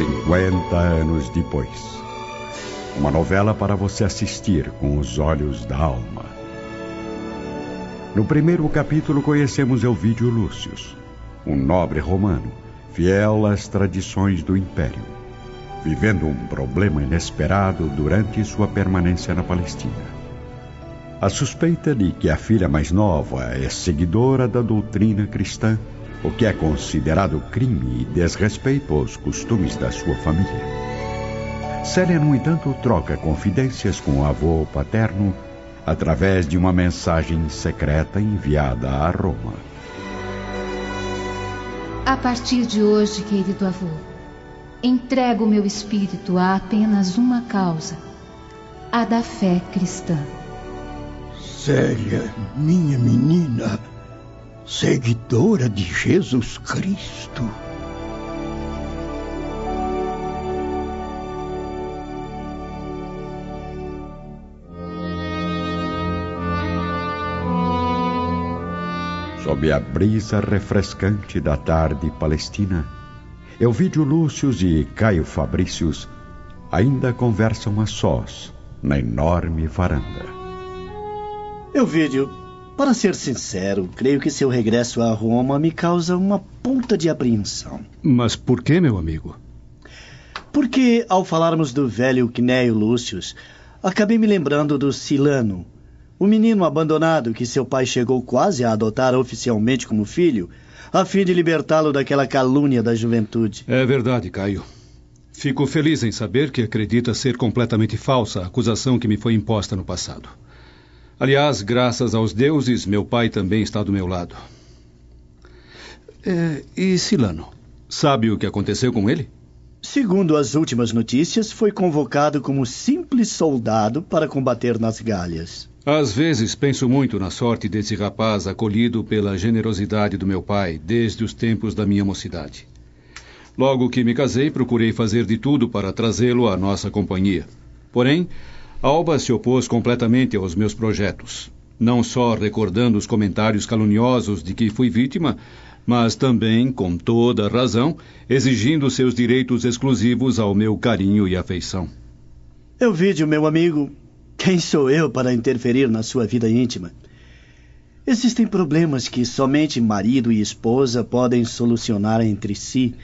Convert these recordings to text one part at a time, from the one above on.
50 anos depois. Uma novela para você assistir com os olhos da alma. No primeiro capítulo conhecemos Elvídio Lúcius, um nobre romano, fiel às tradições do império, vivendo um problema inesperado durante sua permanência na Palestina. A suspeita de que a filha mais nova é seguidora da doutrina cristã, o que é considerado crime e desrespeito aos costumes da sua família. Célia, no entanto, troca confidências com o avô paterno através de uma mensagem secreta enviada a Roma. A partir de hoje, querido avô, entrego o meu espírito a apenas uma causa: a da fé cristã. Célia, minha menina, seguidora de Jesus Cristo. Sob a brisa refrescante da tarde palestina, Elvídio Lúcius e Caio Fabrícios ainda conversam a sós na enorme varanda. Elvídio, para ser sincero, creio que seu regresso a Roma me causa uma ponta de apreensão. Mas por que, meu amigo? Porque, ao falarmos do velho Cnéio Lúcius, acabei me lembrando do Silano, o menino abandonado que seu pai chegou quase a adotar oficialmente como filho, a fim de libertá-lo daquela calúnia da juventude. É verdade, Caio. Fico feliz em saber que acredita ser completamente falsa a acusação que me foi imposta no passado. Aliás, graças aos deuses, meu pai também está do meu lado. É, e Silano? Sabe o que aconteceu com ele? Segundo as últimas notícias, foi convocado como simples soldado para combater nas galhas. Às vezes penso muito na sorte desse rapaz acolhido pela generosidade do meu pai desde os tempos da minha mocidade. Logo que me casei, procurei fazer de tudo para trazê-lo à nossa companhia. Porém, Alba se opôs completamente aos meus projetos, não só recordando os comentários caluniosos de que fui vítima, mas também, com toda razão, exigindo seus direitos exclusivos ao meu carinho e afeição. Elvídio, meu amigo, quem sou eu para interferir na sua vida íntima? Existem problemas que somente marido e esposa podem solucionar entre si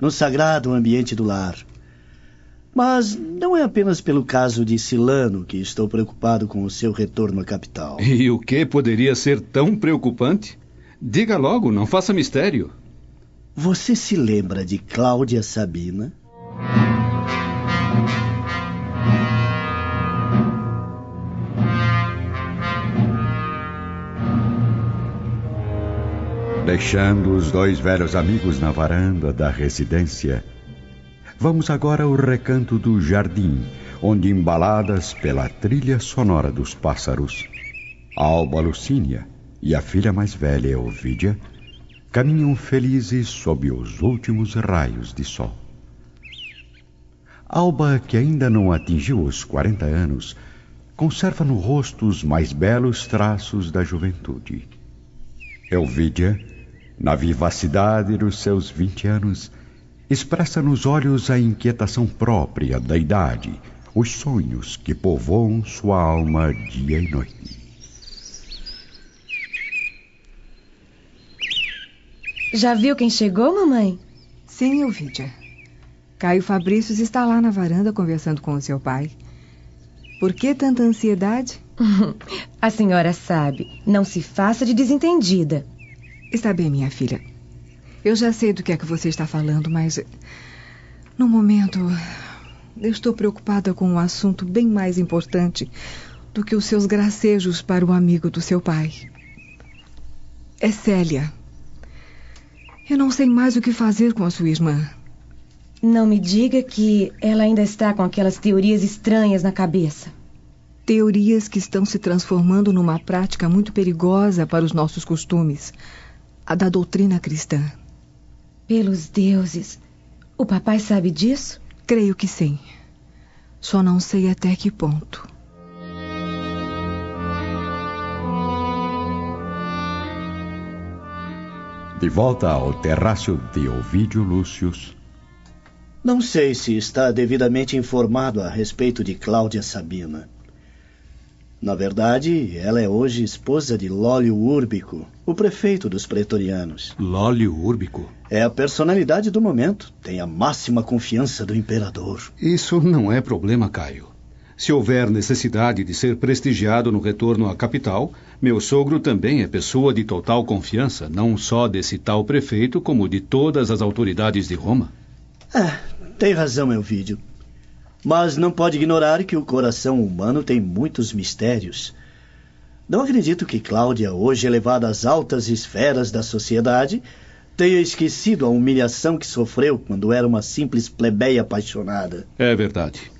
no sagrado ambiente do lar. Mas não é apenas pelo caso de Silano que estou preocupado com o seu retorno à capital. E o que poderia ser tão preocupante? Diga logo, não faça mistério. Você se lembra de Cláudia Sabina? Deixando os dois velhos amigos na varanda da residência, Vamos agora ao recanto do jardim, onde, embaladas pela trilha sonora dos pássaros, Alba Lucínia e a filha mais velha, Ovídia, caminham felizes sob os últimos raios de sol. Alba, que ainda não atingiu os 40 anos, conserva no rosto os mais belos traços da juventude. Elvídia, na vivacidade dos seus 20 anos, expressa nos olhos a inquietação própria da idade, os sonhos que povoam sua alma dia e noite. Já viu quem chegou, mamãe? Sim, Ovidia. Caio Fabrícios está lá na varanda conversando com o seu pai. Por que tanta ansiedade? A senhora sabe. Não se faça de desentendida. Está bem, minha filha. Eu já sei do que é que você está falando, mas. No momento. Eu estou preocupada com um assunto bem mais importante do que os seus gracejos para o amigo do seu pai. É Célia. Eu não sei mais o que fazer com a sua irmã. Não me diga que ela ainda está com aquelas teorias estranhas na cabeça. Teorias que estão se transformando numa prática muito perigosa para os nossos costumes a da doutrina cristã. Pelos deuses. O papai sabe disso? Creio que sim. Só não sei até que ponto. De volta ao terrácio de Ovídio Lúcius. Não sei se está devidamente informado a respeito de Cláudia Sabina. Na verdade, ela é hoje esposa de Lólio Úrbico, o prefeito dos pretorianos. Lólio Úrbico? É a personalidade do momento. Tem a máxima confiança do imperador. Isso não é problema, Caio. Se houver necessidade de ser prestigiado no retorno à capital, meu sogro também é pessoa de total confiança, não só desse tal prefeito, como de todas as autoridades de Roma. É, tem razão, Elvídio. Mas não pode ignorar que o coração humano tem muitos mistérios. Não acredito que Cláudia, hoje elevada às altas esferas da sociedade, tenha esquecido a humilhação que sofreu quando era uma simples plebeia apaixonada. É verdade.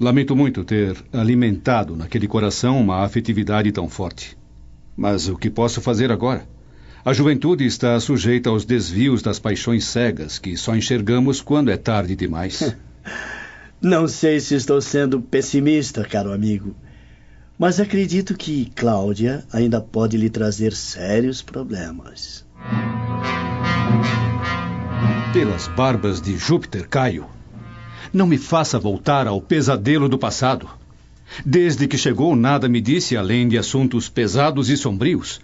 Lamento muito ter alimentado naquele coração uma afetividade tão forte. Mas o que posso fazer agora? A juventude está sujeita aos desvios das paixões cegas que só enxergamos quando é tarde demais. Não sei se estou sendo pessimista, caro amigo, mas acredito que Cláudia ainda pode lhe trazer sérios problemas. Pelas barbas de Júpiter, Caio. Não me faça voltar ao pesadelo do passado. Desde que chegou, nada me disse além de assuntos pesados e sombrios.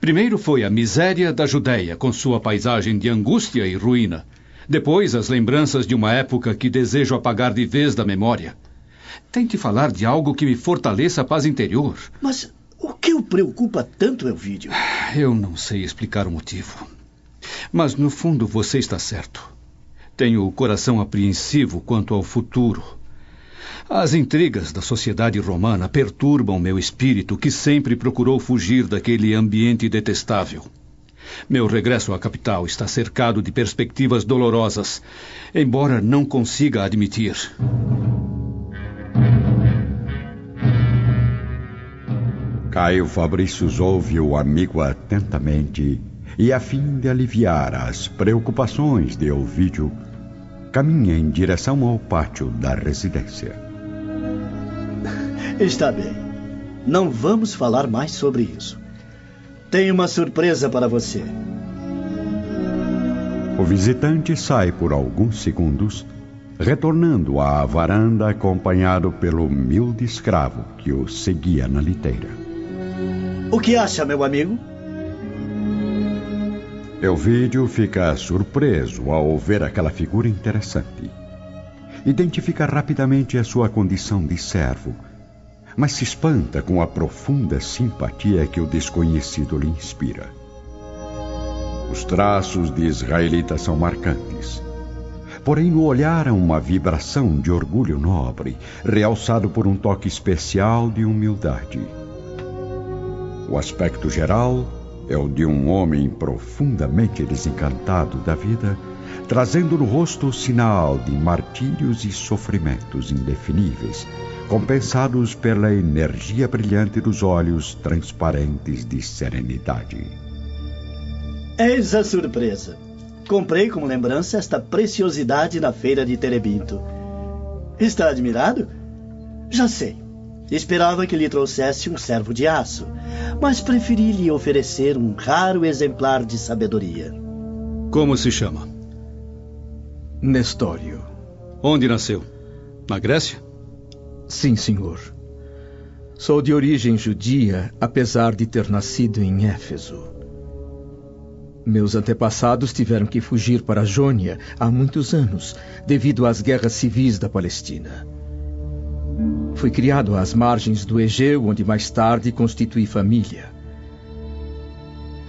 Primeiro foi a miséria da Judéia, com sua paisagem de angústia e ruína. Depois, as lembranças de uma época que desejo apagar de vez da memória. Tente falar de algo que me fortaleça a paz interior. Mas o que o preocupa tanto, Elvídio? Eu não sei explicar o motivo. Mas, no fundo, você está certo. Tenho o coração apreensivo quanto ao futuro. As intrigas da sociedade romana perturbam meu espírito, que sempre procurou fugir daquele ambiente detestável. Meu regresso à capital está cercado de perspectivas dolorosas, embora não consiga admitir. Caio Fabrícios ouve o amigo atentamente e, a fim de aliviar as preocupações de Ovídio, caminha em direção ao pátio da residência. Está bem. Não vamos falar mais sobre isso. Tenho uma surpresa para você. O visitante sai por alguns segundos, retornando à varanda acompanhado pelo humilde escravo que o seguia na liteira. O que acha, meu amigo? Elvídio fica surpreso ao ver aquela figura interessante. Identifica rapidamente a sua condição de servo, mas se espanta com a profunda simpatia que o desconhecido lhe inspira. Os traços de israelita são marcantes. Porém, no olhar há uma vibração de orgulho nobre, realçado por um toque especial de humildade. O aspecto geral é o de um homem profundamente desencantado da vida, trazendo no rosto o sinal de martírios e sofrimentos indefiníveis, compensados pela energia brilhante dos olhos transparentes de serenidade. Eis a surpresa. Comprei como lembrança esta preciosidade na feira de Terebinto. Está admirado? Já sei. Esperava que lhe trouxesse um servo de aço, mas preferi lhe oferecer um raro exemplar de sabedoria. Como se chama? Nestório. Onde nasceu? Na Grécia? Sim, senhor. Sou de origem judia, apesar de ter nascido em Éfeso. Meus antepassados tiveram que fugir para Jônia há muitos anos, devido às guerras civis da Palestina. Fui criado às margens do Egeu, onde mais tarde constituí família.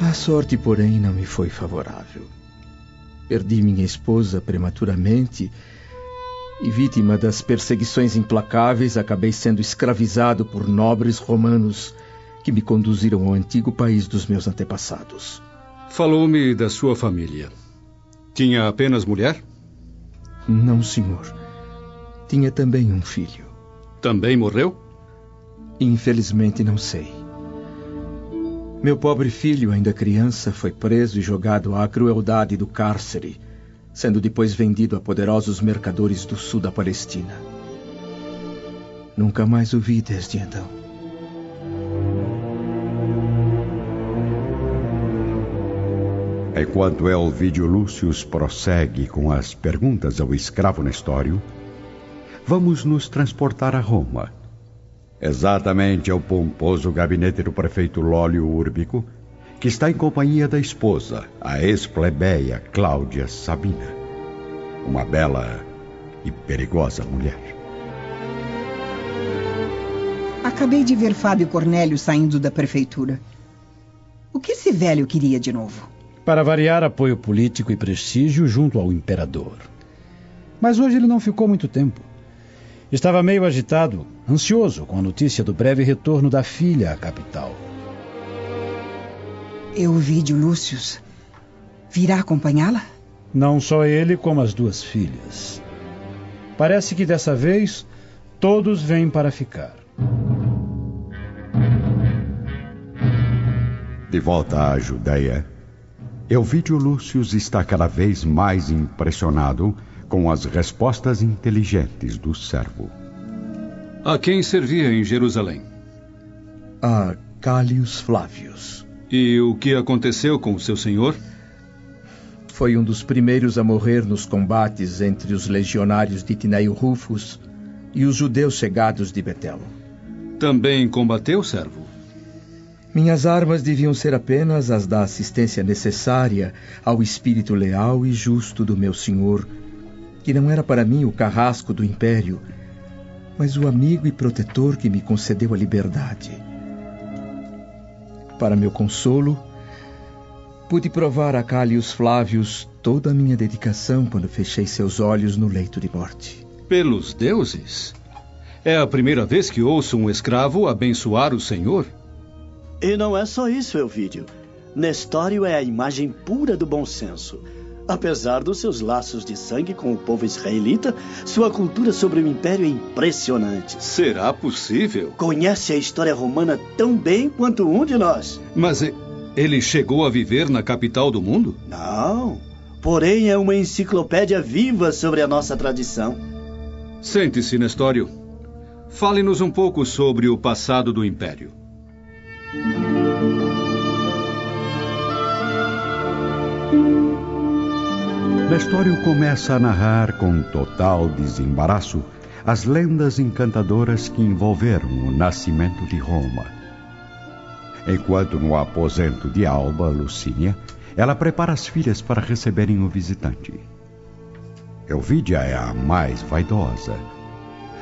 A sorte, porém, não me foi favorável. Perdi minha esposa prematuramente e, vítima das perseguições implacáveis, acabei sendo escravizado por nobres romanos que me conduziram ao antigo país dos meus antepassados. Falou-me da sua família. Tinha apenas mulher? Não, senhor. Tinha também um filho. Também morreu? Infelizmente não sei. Meu pobre filho, ainda criança, foi preso e jogado à crueldade do cárcere, sendo depois vendido a poderosos mercadores do sul da Palestina. Nunca mais o vi desde então. Enquanto Elvídio Lúcius prossegue com as perguntas ao escravo Nestório, vamos nos transportar a Roma. Exatamente ao pomposo gabinete do prefeito Lólio Úrbico, que está em companhia da esposa, a ex-plebeia Cláudia Sabina. Uma bela e perigosa mulher. Acabei de ver Fábio Cornélio saindo da prefeitura. O que esse velho queria de novo? Para variar, apoio político e prestígio junto ao imperador. Mas hoje ele não ficou muito tempo. Estava meio agitado, ansioso com a notícia do breve retorno da filha à capital. Euvídio Lúcius virá acompanhá-la? Não só ele, como as duas filhas. Parece que dessa vez todos vêm para ficar. De volta à Judéia, Elvídio Lúcius está cada vez mais impressionado com as respostas inteligentes do servo. A quem servia em Jerusalém? A Cálios Flávios. E o que aconteceu com o seu senhor? Foi um dos primeiros a morrer nos combates entre os legionários de Tineio Rufus e os judeus chegados de Betel. Também combateu, servo? Minhas armas deviam ser apenas as da assistência necessária ao espírito leal e justo do meu senhor, que não era para mim o carrasco do império, mas o amigo e protetor que me concedeu a liberdade. Para meu consolo, pude provar a Cálios Flávios toda a minha dedicação quando fechei seus olhos no leito de morte. Pelos deuses? É a primeira vez que ouço um escravo abençoar o Senhor? E não é só isso, Elvídio. Nestório é a imagem pura do bom senso. Apesar dos seus laços de sangue com o povo israelita, sua cultura sobre o império é impressionante. Será possível? Conhece a história romana tão bem quanto um de nós. Mas ele chegou a viver na capital do mundo? Não. Porém, é uma enciclopédia viva sobre a nossa tradição. Sente-se, Nestório. Fale-nos um pouco sobre o passado do império. Nestório começa a narrar com total desembaraço as lendas encantadoras que envolveram o nascimento de Roma. Enquanto no aposento de Alba, Lucínia, ela prepara as filhas para receberem o visitante. Elvídia é a mais vaidosa.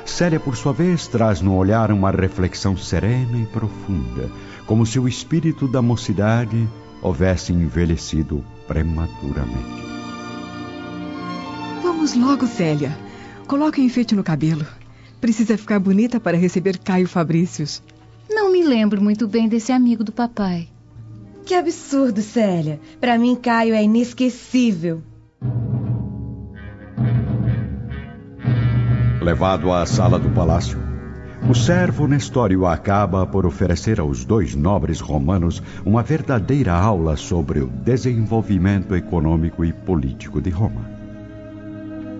Célia, por sua vez, traz no olhar uma reflexão serena e profunda, como se o espírito da mocidade houvesse envelhecido prematuramente. Vamos logo, Célia. Coloque o enfeite no cabelo. Precisa ficar bonita para receber Caio Fabrícios. Não me lembro muito bem desse amigo do papai. Que absurdo, Célia. Para mim, Caio é inesquecível. Levado à sala do palácio, o servo Nestório acaba por oferecer aos dois nobres romanos uma verdadeira aula sobre o desenvolvimento econômico e político de Roma.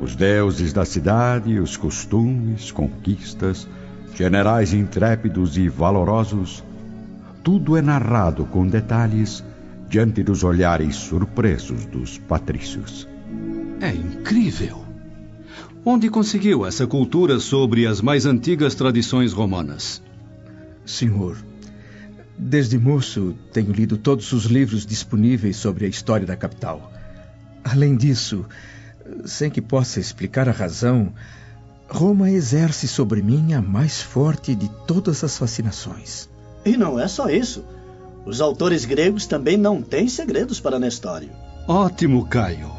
Os deuses da cidade, os costumes, conquistas, generais intrépidos e valorosos, tudo é narrado com detalhes diante dos olhares surpresos dos patrícios. É incrível! Onde conseguiu essa cultura sobre as mais antigas tradições romanas? Senhor, desde moço tenho lido todos os livros disponíveis sobre a história da capital. Além disso, sem que possa explicar a razão, Roma exerce sobre mim a mais forte de todas as fascinações. E não é só isso. Os autores gregos também não têm segredos para Nestório. Ótimo, Caio.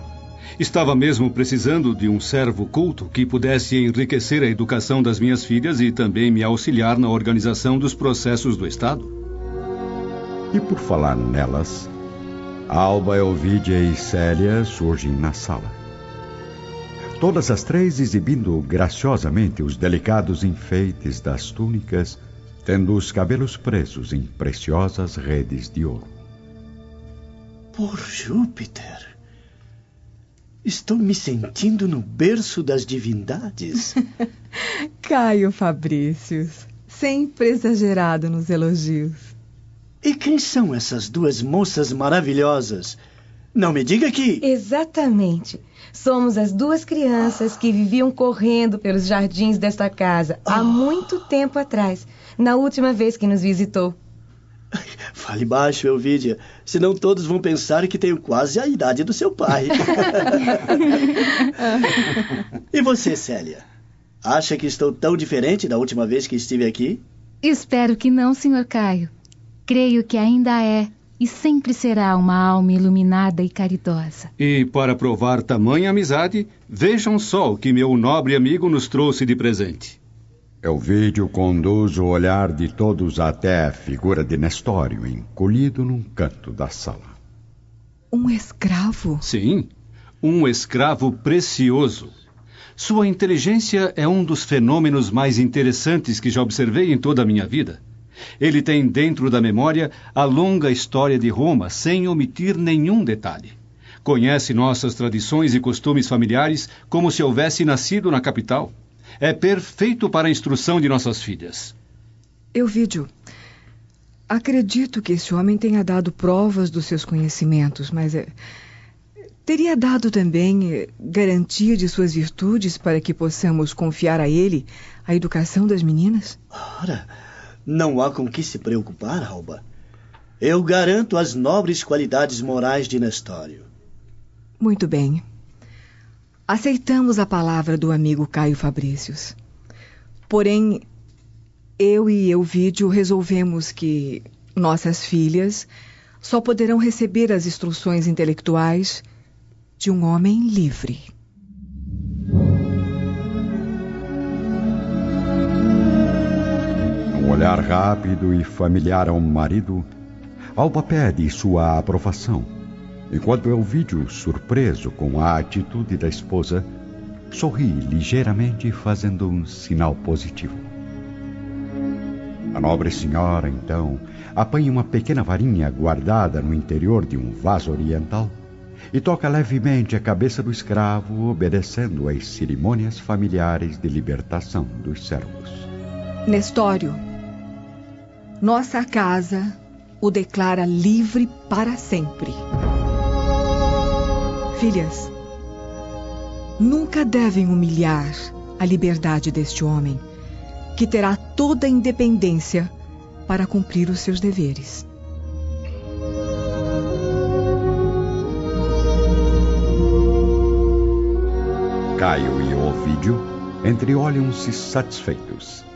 Estava mesmo precisando de um servo culto que pudesse enriquecer a educação das minhas filhas e também me auxiliar na organização dos processos do Estado. E por falar nelas, Alba, Elvídia e Célia surgem na sala. Todas as três exibindo graciosamente os delicados enfeites das túnicas, tendo os cabelos presos em preciosas redes de ouro. Por Júpiter! Estou me sentindo no berço das divindades. Caio Fabrícios, sempre exagerado nos elogios. E quem são essas duas moças maravilhosas? Não me diga que. Exatamente. Somos as duas crianças que viviam correndo pelos jardins desta casa há muito tempo atrás, na última vez que nos visitou. Fale baixo, Elvídia, senão todos vão pensar que tenho quase a idade do seu pai. e você, Célia? Acha que estou tão diferente da última vez que estive aqui? Espero que não, Sr. Caio. Creio que ainda é e sempre será uma alma iluminada e caridosa. E para provar tamanha amizade, vejam só o que meu nobre amigo nos trouxe de presente. Elvídio conduz o olhar de todos até a figura de Nestório, encolhido num canto da sala. Um escravo? Sim, um escravo precioso. Sua inteligência é um dos fenômenos mais interessantes que já observei em toda a minha vida. Ele tem dentro da memória a longa história de Roma, sem omitir nenhum detalhe. Conhece nossas tradições e costumes familiares como se houvesse nascido na capital é perfeito para a instrução de nossas filhas. Euvídio, acredito que esse homem tenha dado provas dos seus conhecimentos, mas é, teria dado também é, garantia de suas virtudes para que possamos confiar a ele a educação das meninas? Ora, não há com que se preocupar, Alba. Eu garanto as nobres qualidades morais de Nestório. Muito bem. Aceitamos a palavra do amigo Caio Fabricius. Porém, eu e Euvídio resolvemos que nossas filhas só poderão receber as instruções intelectuais de um homem livre. Olhar rápido e familiar ao marido, Alba pede sua aprovação Enquanto Elvídio, surpreso com a atitude da esposa, sorri ligeiramente, fazendo um sinal positivo. A nobre senhora, então, apanha uma pequena varinha guardada no interior de um vaso oriental e toca levemente a cabeça do escravo, obedecendo às cerimônias familiares de libertação dos servos. Nestório, nossa casa o declara livre para sempre. Filhas, nunca devem humilhar a liberdade deste homem, que terá toda a independência para cumprir os seus deveres. Caio e Ovídio entreolham-se satisfeitos.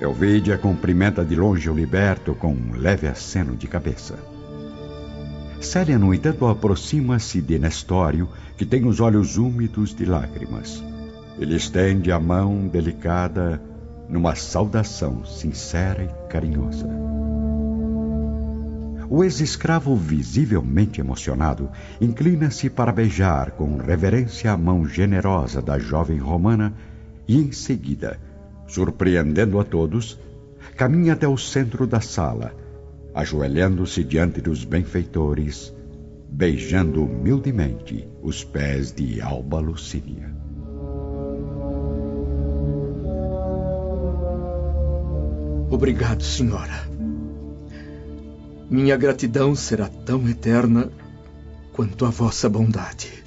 Elvídia cumprimenta de longe o liberto com um leve aceno de cabeça. Célia, no entanto, aproxima-se de Nestório, que tem os olhos úmidos de lágrimas. Ele estende a mão delicada numa saudação sincera e carinhosa. O ex-escravo, visivelmente emocionado, inclina-se para beijar com reverência a mão generosa da jovem romana e, em seguida, surpreendendo a todos, caminha até o centro da sala ajoelhando-se diante dos benfeitores, beijando humildemente os pés de Alba Lucínia. Obrigado, senhora. Minha gratidão será tão eterna quanto a vossa bondade.